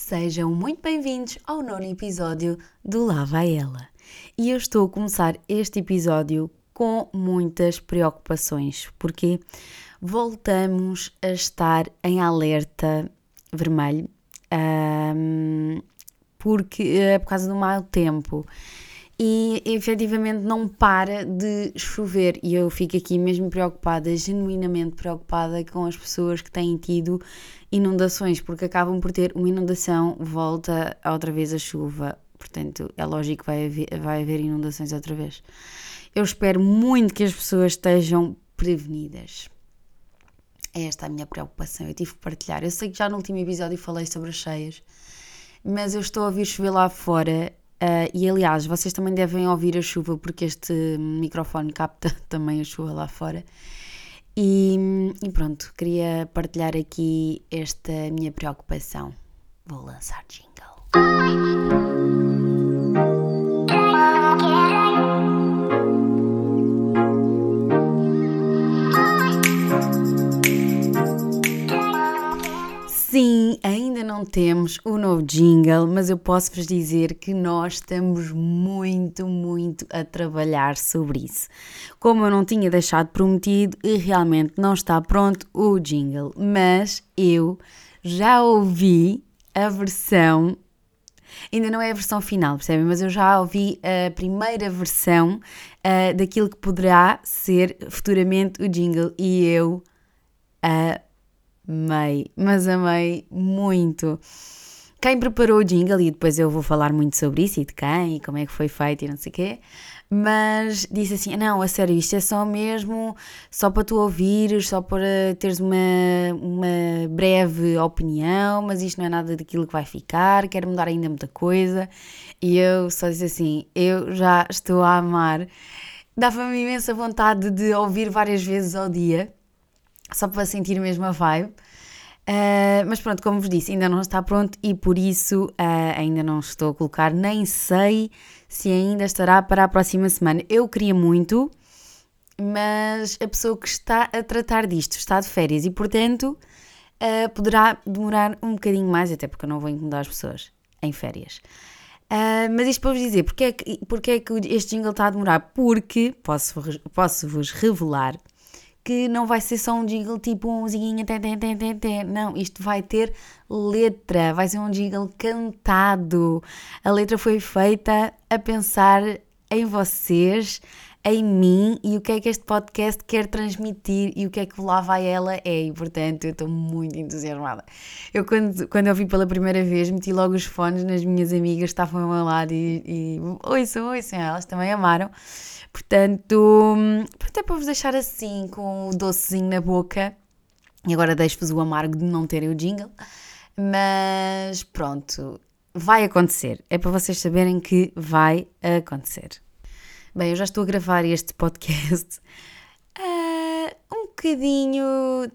Sejam muito bem-vindos ao nono episódio do Lá Vai Ela. E eu estou a começar este episódio com muitas preocupações, porque voltamos a estar em alerta vermelho, um, porque é por causa do mau tempo e efetivamente não para de chover. E eu fico aqui mesmo preocupada, genuinamente preocupada com as pessoas que têm tido inundações, porque acabam por ter uma inundação, volta outra vez a chuva. Portanto, é lógico que vai haver, vai haver inundações outra vez. Eu espero muito que as pessoas estejam prevenidas. É esta a minha preocupação. Eu tive que partilhar. Eu sei que já no último episódio falei sobre as cheias, mas eu estou a ouvir chover lá fora Uh, e aliás, vocês também devem ouvir a chuva, porque este microfone capta também a chuva lá fora. E, e pronto, queria partilhar aqui esta minha preocupação. Vou lançar jingle. Sim, ainda não temos o novo jingle, mas eu posso vos dizer que nós estamos muito, muito a trabalhar sobre isso. Como eu não tinha deixado prometido, e realmente não está pronto o jingle, mas eu já ouvi a versão. Ainda não é a versão final, percebem? Mas eu já ouvi a primeira versão uh, daquilo que poderá ser futuramente o jingle e eu. Uh, amei, mas amei muito. Quem preparou o jingle, e depois eu vou falar muito sobre isso e de quem e como é que foi feito e não sei o quê, mas disse assim: não, a sério, isto é só mesmo, só para tu ouvires, só para teres uma, uma breve opinião, mas isto não é nada daquilo que vai ficar, quero mudar ainda muita coisa. E eu só disse assim: eu já estou a amar. Dava-me imensa vontade de ouvir várias vezes ao dia só para sentir mesmo a vibe. Uh, mas pronto, como vos disse, ainda não está pronto e por isso uh, ainda não estou a colocar, nem sei se ainda estará para a próxima semana. Eu queria muito, mas a pessoa que está a tratar disto está de férias e, portanto, uh, poderá demorar um bocadinho mais, até porque eu não vou incomodar as pessoas em férias. Mas isto para vos dizer, porque é, que, porque é que este jingle está a demorar? Porque, posso-vos posso -vos revelar, que não vai ser só um jingle tipo um musiquinha tê, tê, tê, tê, tê. não, isto vai ter letra, vai ser um jingle cantado. A letra foi feita a pensar em vocês, em mim e o que é que este podcast quer transmitir e o que é que lá vai ela é. E portanto eu estou muito entusiasmada. Eu, quando, quando eu vi pela primeira vez, meti logo os fones nas minhas amigas, estavam ao meu lado e, e ouçam, ouçam, elas também amaram. Portanto, pronto, é para vos deixar assim, com o docezinho na boca. E agora deixo-vos o amargo de não terem o jingle. Mas pronto, vai acontecer. É para vocês saberem que vai acontecer. Bem, eu já estou a gravar este podcast uh, um bocadinho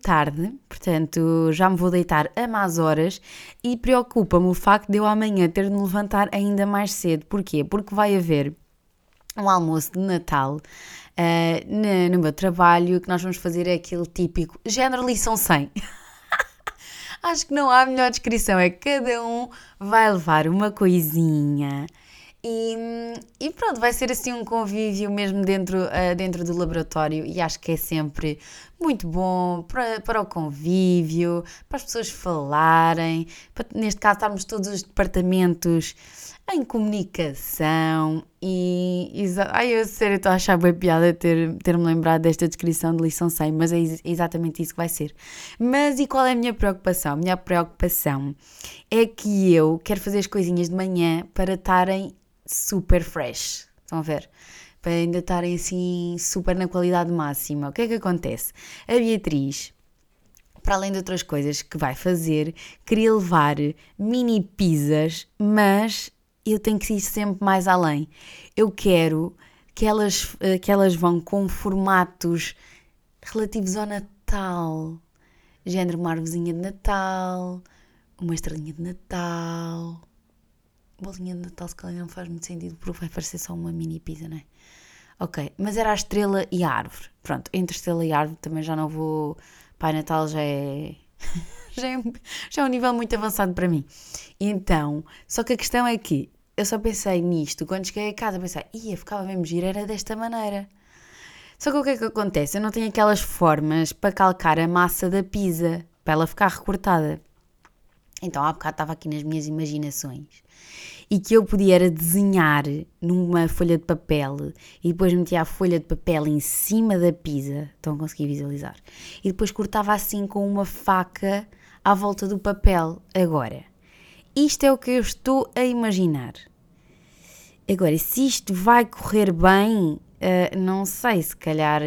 tarde, portanto já me vou deitar a más horas e preocupa-me o facto de eu amanhã ter de me levantar ainda mais cedo. Porquê? Porque vai haver um almoço de Natal uh, no, no, meu trabalho, que nós vamos fazer é aquele típico género lição 100. Acho que não há melhor descrição, é que cada um vai levar uma coisinha e, e, pronto, vai ser assim um convívio mesmo dentro, uh, dentro do laboratório e acho que é sempre muito bom para, para o convívio, para as pessoas falarem, para, neste caso estarmos todos os departamentos em comunicação e. Ai, eu sério estou a achar bem piada ter-me ter lembrado desta descrição de lição 100, mas é exatamente isso que vai ser. Mas e qual é a minha preocupação? A minha preocupação é que eu quero fazer as coisinhas de manhã para estarem super fresh. Estão a ver? Para ainda estarem assim super na qualidade máxima. O que é que acontece? A Beatriz, para além de outras coisas que vai fazer, queria levar mini pizzas, mas eu tenho que ir sempre mais além. Eu quero que elas, eh, que elas vão com formatos relativos ao Natal. Género uma arvozinha de Natal, uma estrelinha de Natal bolinha de Natal se calhar não faz muito sentido porque vai parecer só uma mini pizza, não é? Ok, mas era a estrela e a árvore. Pronto, entre estrela e árvore também já não vou. Pai Natal já é. já, é, já é um nível muito avançado para mim. Então, só que a questão é que eu só pensei nisto quando cheguei a casa, pensei, ia, ficava mesmo giro, era desta maneira. Só que o que é que acontece? Eu não tenho aquelas formas para calcar a massa da pizza, para ela ficar recortada. Então há bocado estava aqui nas minhas imaginações e que eu podia era desenhar numa folha de papel e depois metia a folha de papel em cima da pizza, estão a conseguir visualizar, e depois cortava assim com uma faca à volta do papel. Agora, isto é o que eu estou a imaginar. Agora, se isto vai correr bem, uh, não sei, se calhar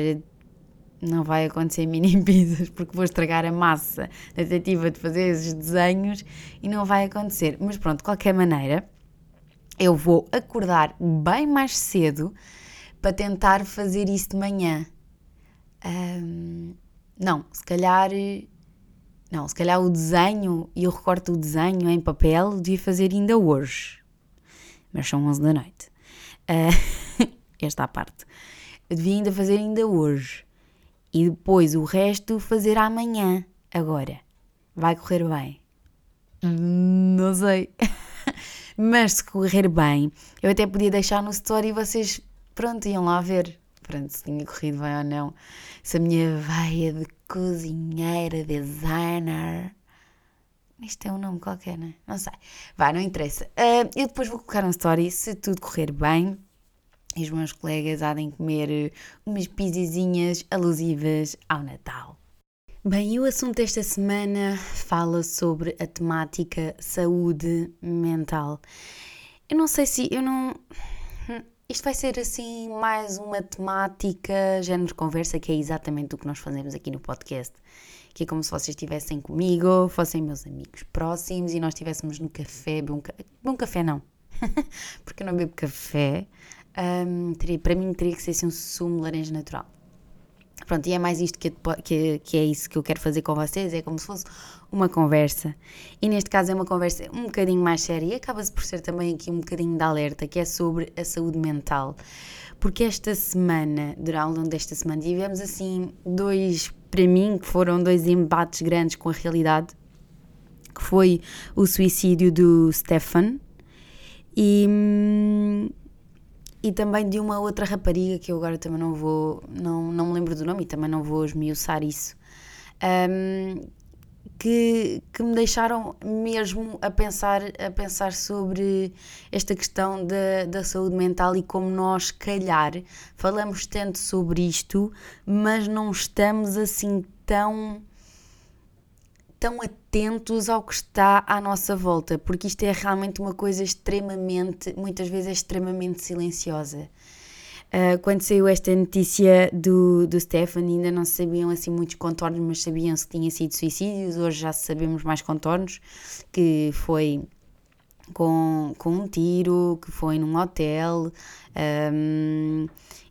não vai acontecer mini pizzas porque vou estragar a massa da tentativa de fazer esses desenhos e não vai acontecer. Mas pronto, de qualquer maneira, eu vou acordar bem mais cedo para tentar fazer isso de manhã. Um, não, se calhar. Não, se calhar o desenho e eu recorto o desenho em papel devia fazer ainda hoje. Mas são 11 da noite. Uh, esta parte. Eu devia ainda fazer ainda hoje. E depois o resto fazer amanhã. Agora. Vai correr bem? Não sei. Mas se correr bem, eu até podia deixar no story e vocês, pronto, iam lá ver. Pronto, se tinha corrido bem ou não. Se a minha veia de cozinheira, designer. Isto é um nome qualquer, não é? Não sei. Vai, não interessa. Uh, eu depois vou colocar um story se tudo correr bem. E os meus colegas há de comer umas pizzizinhas alusivas ao Natal. Bem, e o assunto desta semana fala sobre a temática saúde mental. Eu não sei se. Eu não. Isto vai ser assim mais uma temática, género conversa, que é exatamente o que nós fazemos aqui no podcast. Que é como se vocês estivessem comigo, fossem meus amigos próximos e nós estivéssemos no café, ca... um café não, porque eu não bebo café. Um, teria, para mim teria que ser assim um sumo laranja natural. Pronto, e é mais isto que, que, que é isso que eu quero fazer com vocês, é como se fosse uma conversa. E neste caso é uma conversa um bocadinho mais séria e acaba-se por ser também aqui um bocadinho de alerta, que é sobre a saúde mental. Porque esta semana, durante ao longo desta semana, tivemos assim dois, para mim, que foram dois embates grandes com a realidade, que foi o suicídio do Stefan e e também de uma outra rapariga que eu agora também não vou, não, não me lembro do nome e também não vou esmiuçar isso, um, que, que me deixaram mesmo a pensar, a pensar sobre esta questão da, da saúde mental e como nós, calhar, falamos tanto sobre isto, mas não estamos assim tão tão atentos ao que está à nossa volta, porque isto é realmente uma coisa extremamente, muitas vezes é extremamente silenciosa. Uh, quando saiu esta notícia do, do Stefan, ainda não se sabiam assim muitos contornos, mas sabiam-se que tinha sido suicídios. Hoje já sabemos mais contornos, que foi com, com um tiro, que foi num hotel. Um,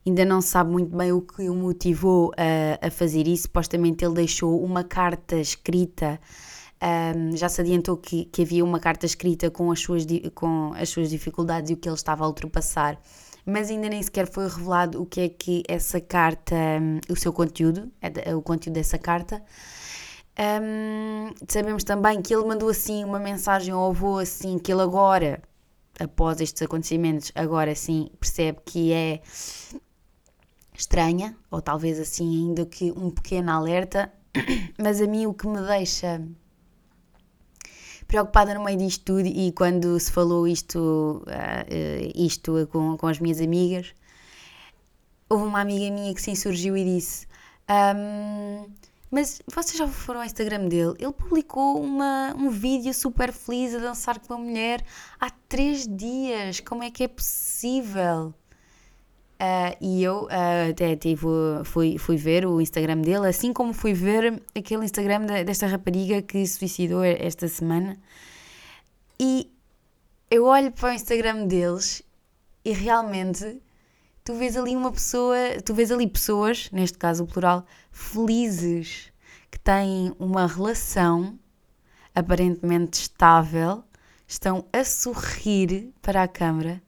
ainda não se sabe muito bem o que o motivou a, a fazer isso. Supostamente ele deixou uma carta escrita. Um, já se adiantou que, que havia uma carta escrita com as, suas, com as suas dificuldades e o que ele estava a ultrapassar, mas ainda nem sequer foi revelado o que é que essa carta, um, o seu conteúdo, é o conteúdo dessa carta. Um, sabemos também que ele mandou assim uma mensagem ao avô assim que ele agora, após estes acontecimentos, agora sim percebe que é estranha, ou talvez assim ainda que um pequeno alerta, mas a mim o que me deixa preocupada no meio disto tudo e quando se falou isto, uh, isto com, com as minhas amigas, houve uma amiga minha que se insurgiu e disse um, mas vocês já foram ao Instagram dele? Ele publicou uma, um vídeo super feliz a dançar com uma mulher há três dias. Como é que é possível? Uh, e eu uh, até tive, fui, fui ver o Instagram dele, assim como fui ver aquele Instagram de, desta rapariga que se suicidou esta semana. E eu olho para o Instagram deles e realmente tu vês ali uma pessoa, tu vês ali pessoas, neste caso o plural, felizes, que têm uma relação aparentemente estável, estão a sorrir para a câmara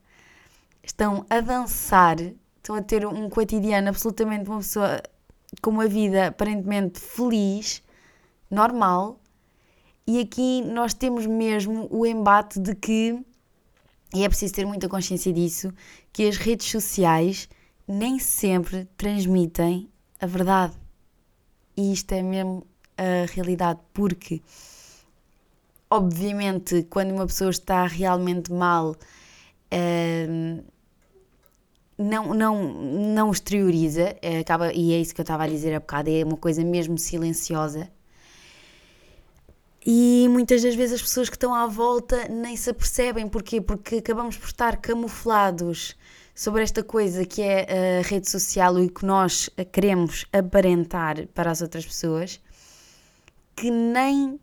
estão a dançar, estão a ter um cotidiano absolutamente uma pessoa com uma vida aparentemente feliz, normal, E aqui nós temos mesmo o embate de que, e é preciso ter muita consciência disso, que as redes sociais nem sempre transmitem a verdade. E isto é mesmo a realidade, porque obviamente quando uma pessoa está realmente mal uh, não, não, não exterioriza, eh, acaba, e é isso que eu estava a dizer há bocado, é uma coisa mesmo silenciosa. E muitas das vezes as pessoas que estão à volta nem se apercebem. Porquê? Porque acabamos por estar camuflados sobre esta coisa que é a rede social e que nós queremos aparentar para as outras pessoas, que nem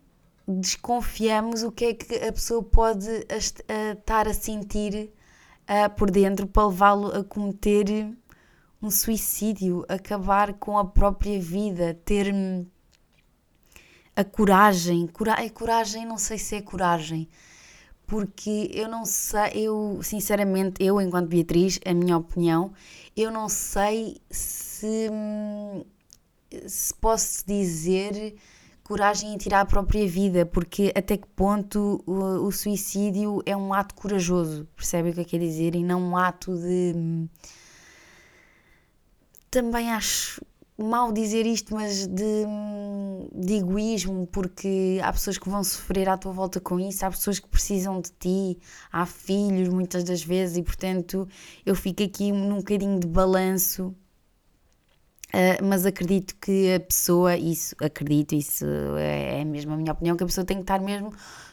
desconfiamos o que é que a pessoa pode estar a sentir uh, por dentro para levá-lo a cometer um suicídio, acabar com a própria vida, ter hum, a coragem, cora é coragem, não sei se é coragem, porque eu não sei, eu sinceramente, eu enquanto Beatriz, a minha opinião, eu não sei se, hum, se posso dizer coragem em tirar a própria vida, porque até que ponto o, o suicídio é um ato corajoso, percebe o que eu quero dizer? E não um ato de. Também acho mal dizer isto, mas de, de, egoísmo, porque há pessoas que vão sofrer à tua volta com isso, há pessoas que precisam de ti, há filhos muitas das vezes, e portanto eu fico aqui num bocadinho de balanço Uh, mas acredito que a pessoa, isso, acredito, isso é, é mesmo a minha opinião, que a pessoa tem que estar mesmo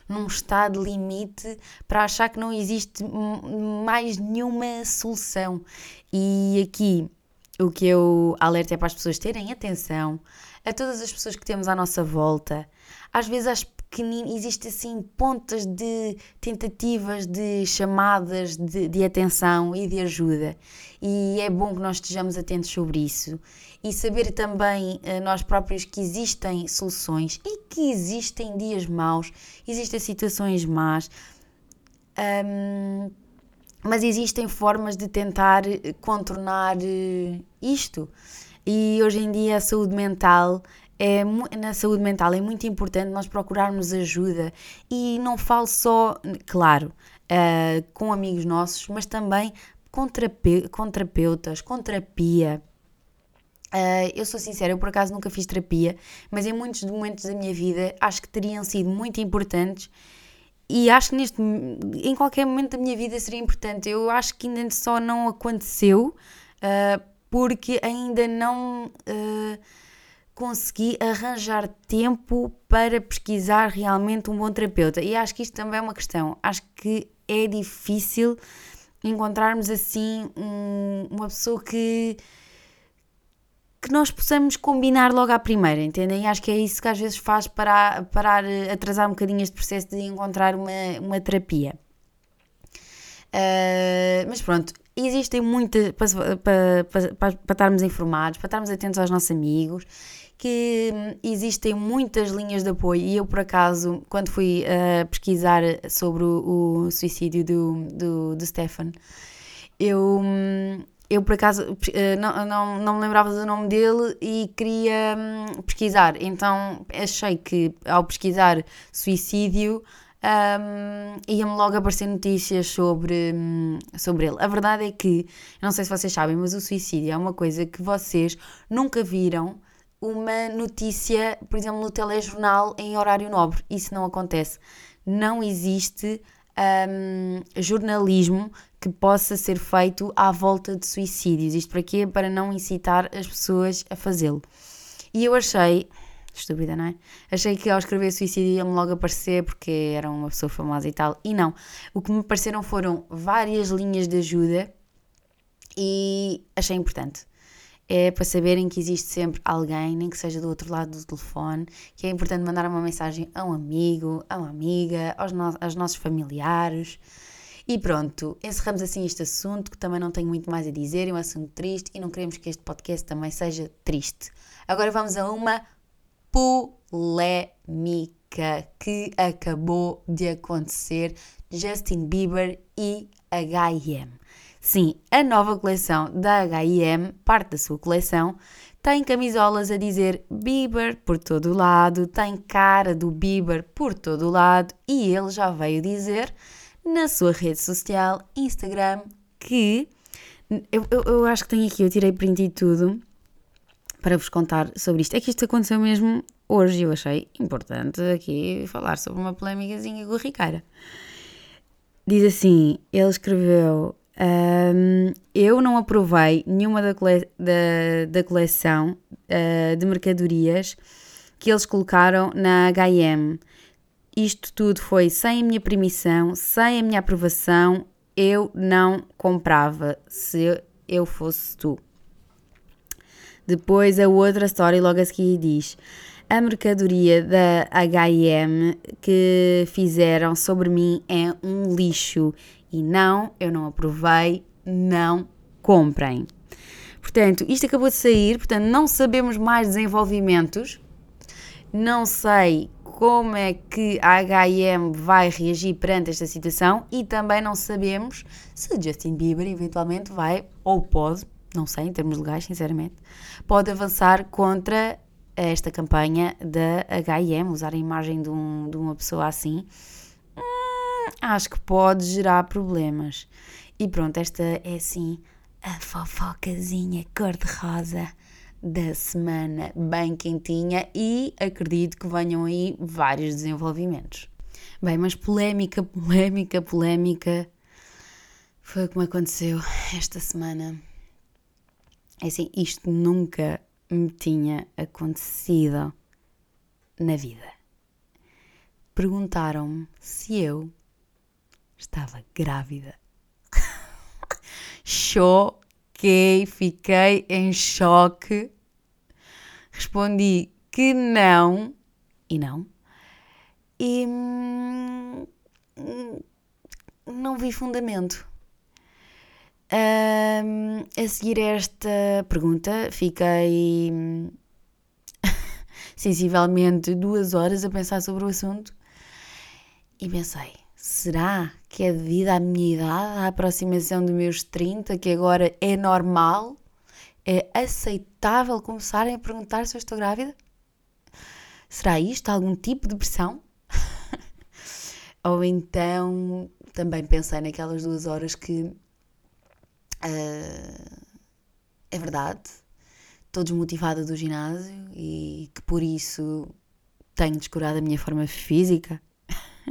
num estado limite para achar que não existe mais nenhuma solução. E aqui o que eu alerto é para as pessoas terem atenção a todas as pessoas que temos à nossa volta. Às vezes as pequeninas, existem assim pontas de tentativas de chamadas de, de atenção e de ajuda. E é bom que nós estejamos atentos sobre isso e saber também uh, nós próprios que existem soluções e que existem dias maus, existem situações más, mas existem formas de tentar contornar uh, isto. E hoje em dia a saúde mental é, na saúde mental é muito importante nós procurarmos ajuda e não falo só, claro, uh, com amigos nossos, mas também com, terape com terapeutas, com terapia. Uh, eu sou sincera, eu por acaso nunca fiz terapia, mas em muitos momentos da minha vida acho que teriam sido muito importantes e acho que neste, em qualquer momento da minha vida seria importante. Eu acho que ainda só não aconteceu uh, porque ainda não uh, consegui arranjar tempo para pesquisar realmente um bom terapeuta. E acho que isto também é uma questão. Acho que é difícil encontrarmos assim um, uma pessoa que que nós possamos combinar logo à primeira, entendem? E acho que é isso que às vezes faz parar, parar atrasar um bocadinho este processo de encontrar uma, uma terapia. Uh, mas pronto, existem muitas para, para, para, para, estarmos informados, para estarmos atentos aos nossos amigos, que existem muitas linhas de apoio e eu por acaso, quando fui uh, pesquisar sobre o, o suicídio do, do, do Stefan, eu, eu por acaso eh, não, não, não me lembrava do nome dele e queria hum, pesquisar. Então achei que ao pesquisar suicídio um, ia-me logo aparecer notícias sobre, hum, sobre ele. A verdade é que, não sei se vocês sabem, mas o suicídio é uma coisa que vocês nunca viram uma notícia, por exemplo, no telejornal em horário nobre. Isso não acontece. Não existe um, jornalismo que possa ser feito à volta de suicídios. Isto para quê? Para não incitar as pessoas a fazê-lo. E eu achei, estúpida, não é? Achei que ao escrever suicídio ia-me logo aparecer porque era uma pessoa famosa e tal. E não. O que me pareceram foram várias linhas de ajuda e achei importante. É para saberem que existe sempre alguém, nem que seja do outro lado do telefone, que é importante mandar uma mensagem a um amigo, a uma amiga, aos, no aos nossos familiares e pronto, encerramos assim este assunto, que também não tenho muito mais a dizer, é um assunto triste e não queremos que este podcast também seja triste. Agora vamos a uma polémica que acabou de acontecer: Justin Bieber e H&M. Sim, a nova coleção da H&M, parte da sua coleção, tem camisolas a dizer Bieber por todo o lado, tem cara do Bieber por todo o lado e ele já veio dizer na sua rede social, Instagram, que eu, eu, eu acho que tenho aqui, eu tirei print e tudo para vos contar sobre isto. É que isto aconteceu mesmo hoje e eu achei importante aqui falar sobre uma polémicazinha com Ricara. Diz assim: ele escreveu. Um, eu não aprovei nenhuma da, cole da, da coleção uh, de mercadorias que eles colocaram na HM. Isto tudo foi sem a minha permissão, sem a minha aprovação. Eu não comprava se eu fosse tu. Depois a outra história logo a seguir diz: a mercadoria da HM que fizeram sobre mim é um lixo e não, eu não aprovei, não comprem. Portanto, isto acabou de sair, portanto, não sabemos mais desenvolvimentos, não sei como é que a HM vai reagir perante esta situação e também não sabemos se Justin Bieber eventualmente vai ou pode, não sei em termos legais, sinceramente, pode avançar contra esta campanha da HM, usar a imagem de, um, de uma pessoa assim, acho que pode gerar problemas. E pronto, esta é assim a fofocazinha cor-de-rosa da semana, bem quentinha, e acredito que venham aí vários desenvolvimentos. Bem, mas polémica, polémica, polémica foi como aconteceu esta semana. É assim, isto nunca me tinha acontecido na vida. Perguntaram-me se eu estava grávida. Choquei, fiquei em choque. Respondi que não e não. E hum, não vi fundamento. Um, a seguir a esta pergunta, fiquei sensivelmente duas horas a pensar sobre o assunto e pensei: será que é devido à minha idade, à aproximação dos meus 30, que agora é normal? É aceitável começarem a perguntar se eu estou grávida? Será isto algum tipo de pressão? Ou então também pensei naquelas duas horas que Uh, é verdade, estou desmotivada do ginásio e que por isso tenho descurado a minha forma física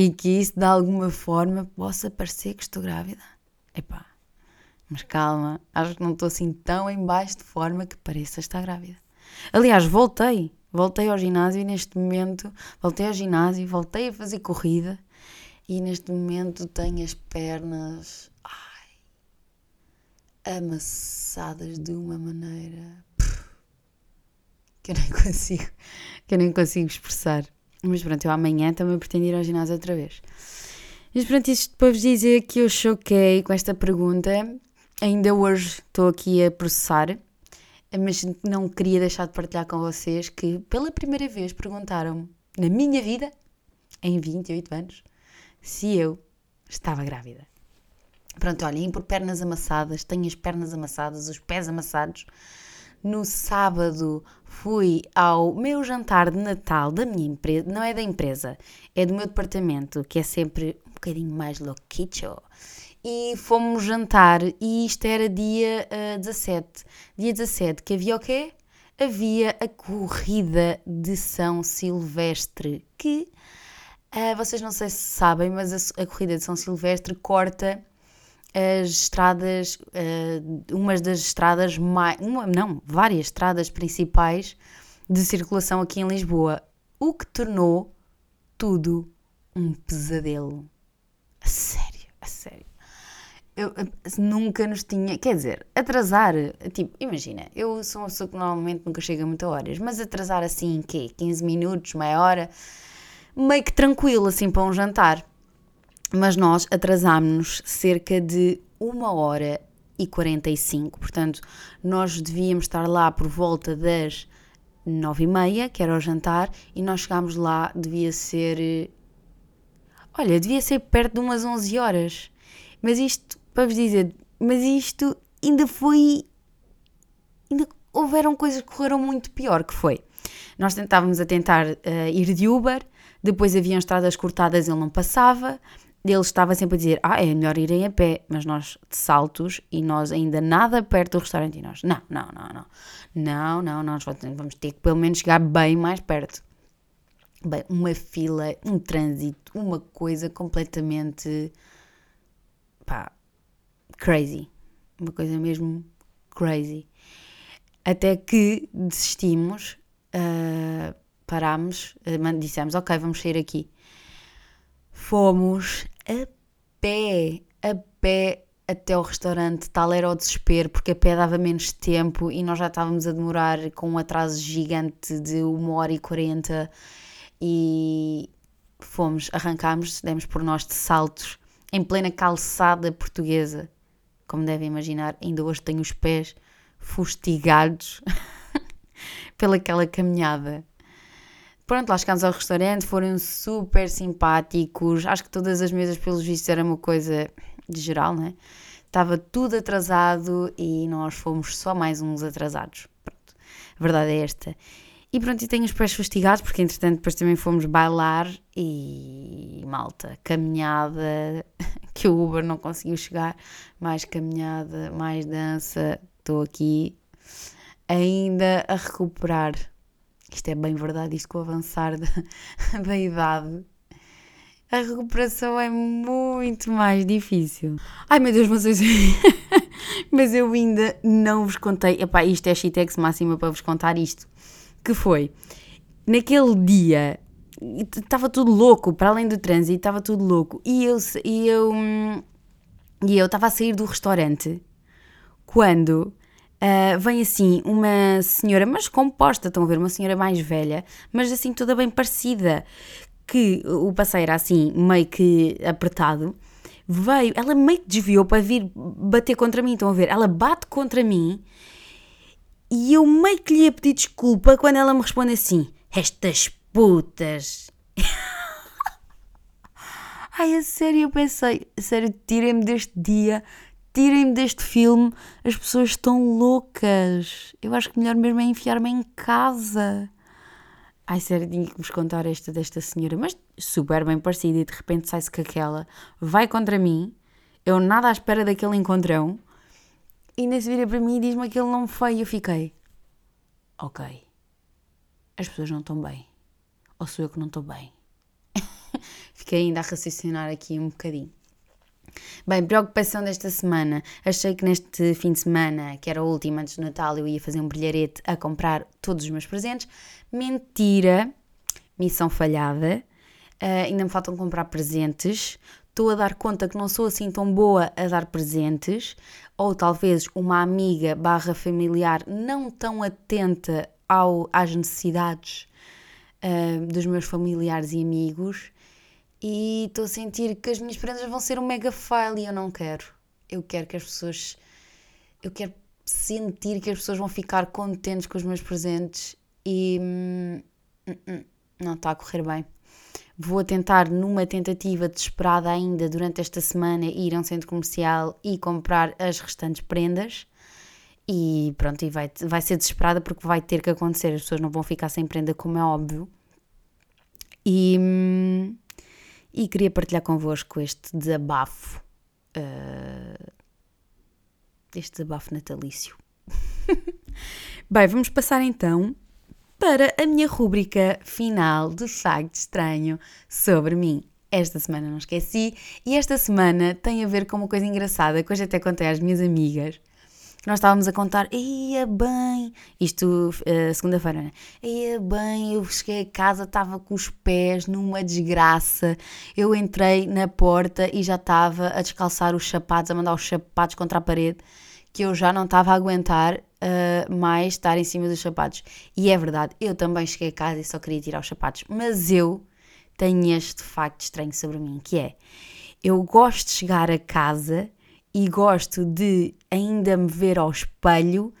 e que isso de alguma forma possa parecer que estou grávida. Epá, mas calma, acho que não estou assim tão em baixo de forma que pareça estar grávida. Aliás, voltei, voltei ao ginásio e neste momento, voltei ao ginásio, voltei a fazer corrida e neste momento tenho as pernas amassadas de uma maneira que eu nem consigo, que eu nem consigo expressar. Mas pronto, eu amanhã também pretendo ir ao ginásio outra vez. Mas pronto, isto para vos dizer que eu choquei com esta pergunta. Ainda hoje estou aqui a processar, mas não queria deixar de partilhar com vocês que pela primeira vez perguntaram-me na minha vida, em 28 anos, se eu estava grávida. Pronto, olhem, por pernas amassadas, tenho as pernas amassadas, os pés amassados. No sábado fui ao meu jantar de Natal da minha empresa, não é da empresa, é do meu departamento, que é sempre um bocadinho mais louquicho. E fomos jantar e isto era dia uh, 17. Dia 17, que havia o quê? Havia a corrida de São Silvestre, que uh, vocês não sei se sabem, mas a, a corrida de São Silvestre corta as estradas, uh, umas das estradas mais, uma, não, várias estradas principais de circulação aqui em Lisboa, o que tornou tudo um pesadelo. A sério, a sério. Eu, eu, nunca nos tinha, quer dizer, atrasar, tipo, imagina, eu sou uma pessoa que normalmente nunca chega a muitas horas, mas atrasar assim, quê? 15 minutos, meia hora, meio que tranquilo assim para um jantar mas nós atrasámos-nos cerca de uma hora e 45, portanto, nós devíamos estar lá por volta das nove e meia, que era o jantar, e nós chegámos lá, devia ser, olha, devia ser perto de umas 11 horas, mas isto, para vos dizer, mas isto ainda foi, ainda houveram coisas que correram muito pior, que foi, nós tentávamos a tentar uh, ir de Uber, depois haviam estradas cortadas, ele não passava, ele estava sempre a dizer, ah, é melhor irem a pé, mas nós de saltos e nós ainda nada perto do restaurante e nós, não, não, não, não, não, não, nós vamos ter que pelo menos chegar bem mais perto. Bem, uma fila, um trânsito, uma coisa completamente, pá, crazy, uma coisa mesmo crazy. Até que desistimos, uh, parámos, uh, dissemos, ok, vamos sair aqui. Fomos a pé, a pé até o restaurante, tal era o desespero, porque a pé dava menos tempo e nós já estávamos a demorar com um atraso gigante de uma hora e quarenta e fomos, arrancámos, demos por nós de saltos em plena calçada portuguesa. Como devem imaginar, ainda hoje tenho os pés fustigados pelaquela caminhada. Pronto, lá chegámos ao restaurante, foram super simpáticos. Acho que todas as mesas, pelos vistos, era uma coisa de geral, né? Estava tudo atrasado e nós fomos só mais uns atrasados. Pronto, a verdade é esta. E pronto, e tenho os pés fustigados, porque entretanto depois também fomos bailar e malta, caminhada, que o Uber não conseguiu chegar, mais caminhada, mais dança, estou aqui ainda a recuperar isto é bem verdade, isto com o avançar da, da idade, a recuperação é muito mais difícil. Ai meu Deus, mas eu, mas eu ainda não vos contei. Epá, isto é shitex máxima para vos contar isto. Que foi, naquele dia, estava tudo louco, para além do trânsito, estava tudo louco. E eu, e eu, e eu estava a sair do restaurante quando Uh, vem assim uma senhora, mas composta, estão a ver, uma senhora mais velha, mas assim toda bem parecida, que o passeio era assim meio que apertado, veio, ela meio que desviou para vir bater contra mim, estão a ver, ela bate contra mim e eu meio que lhe ia pedir desculpa quando ela me responde assim, estas putas. Ai, a sério, eu pensei, a sério, tirem-me deste dia, tirem-me deste filme, as pessoas estão loucas. Eu acho que melhor mesmo é enfiar-me em casa. Ai, sério, tinha que vos contar esta desta senhora, mas super bem parecida, e de repente sai-se com aquela, vai contra mim, eu nada à espera daquele encontrão, e ainda se vira para mim e diz-me aquele nome feio, e eu fiquei, ok, as pessoas não estão bem, ou sou eu que não estou bem. Fiquei ainda a raciocinar aqui um bocadinho. Bem, preocupação desta semana. Achei que neste fim de semana, que era o último antes do Natal, eu ia fazer um brilharete a comprar todos os meus presentes. Mentira! Missão falhada. Uh, ainda me faltam comprar presentes. Estou a dar conta que não sou assim tão boa a dar presentes. Ou talvez uma amiga barra familiar não tão atenta ao, às necessidades uh, dos meus familiares e amigos e estou a sentir que as minhas prendas vão ser um mega fail e eu não quero. Eu quero que as pessoas. Eu quero sentir que as pessoas vão ficar contentes com os meus presentes e. Hum, hum, hum, não está a correr bem. Vou tentar, numa tentativa desesperada ainda durante esta semana, ir a um centro comercial e comprar as restantes prendas. E pronto, e vai, vai ser desesperada porque vai ter que acontecer. As pessoas não vão ficar sem prenda, como é óbvio. E. e queria partilhar convosco este desabafo, uh, este desabafo natalício. Bem, vamos passar então para a minha rúbrica final do facto estranho sobre mim. Esta semana não esqueci e esta semana tem a ver com uma coisa engraçada que hoje até contei às minhas amigas nós estávamos a contar, ia bem, isto uh, segunda-feira, né? Ia bem, eu cheguei a casa, estava com os pés numa desgraça, eu entrei na porta e já estava a descalçar os sapatos, a mandar os sapatos contra a parede, que eu já não estava a aguentar uh, mais estar em cima dos sapatos. E é verdade, eu também cheguei a casa e só queria tirar os sapatos, mas eu tenho este facto estranho sobre mim, que é, eu gosto de chegar a casa e gosto de ainda me ver ao espelho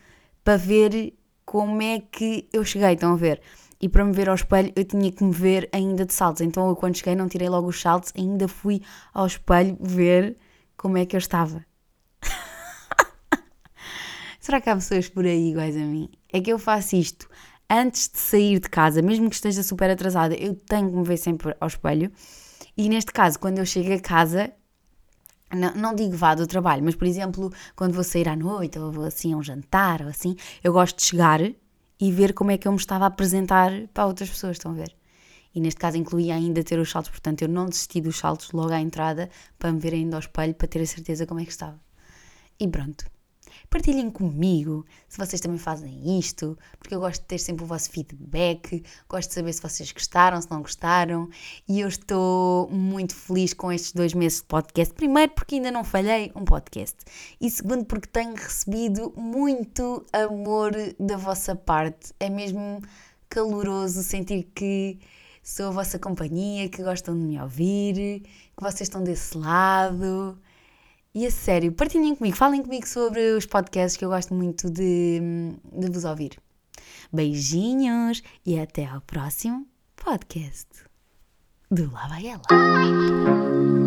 para ver como é que eu cheguei. Estão a ver? E para me ver ao espelho eu tinha que me ver ainda de saltos. Então eu quando cheguei não tirei logo os saltos, ainda fui ao espelho ver como é que eu estava. Será que há pessoas por aí iguais a mim? É que eu faço isto antes de sair de casa, mesmo que esteja super atrasada, eu tenho que me ver sempre ao espelho. E neste caso, quando eu chego a casa, não, não, digo vá do trabalho, mas por exemplo, quando vou sair à noite ou vou assim a um jantar ou assim, eu gosto de chegar e ver como é que eu me estava a apresentar para outras pessoas, estão a ver? E neste caso incluía ainda ter os saltos, portanto eu não desisti dos saltos logo à entrada para me ver ainda ao espelho para ter a certeza como é que estava. E pronto. Partilhem comigo se vocês também fazem isto, porque eu gosto de ter sempre o vosso feedback, gosto de saber se vocês gostaram, se não gostaram, e eu estou muito feliz com estes dois meses de podcast. Primeiro, porque ainda não falhei um podcast, e segundo, porque tenho recebido muito amor da vossa parte. É mesmo caloroso sentir que sou a vossa companhia, que gostam de me ouvir, que vocês estão desse lado. E a sério, partilhem comigo, falem comigo sobre os podcasts que eu gosto muito de, de vos ouvir. Beijinhos e até ao próximo podcast do Lá Vai Ela.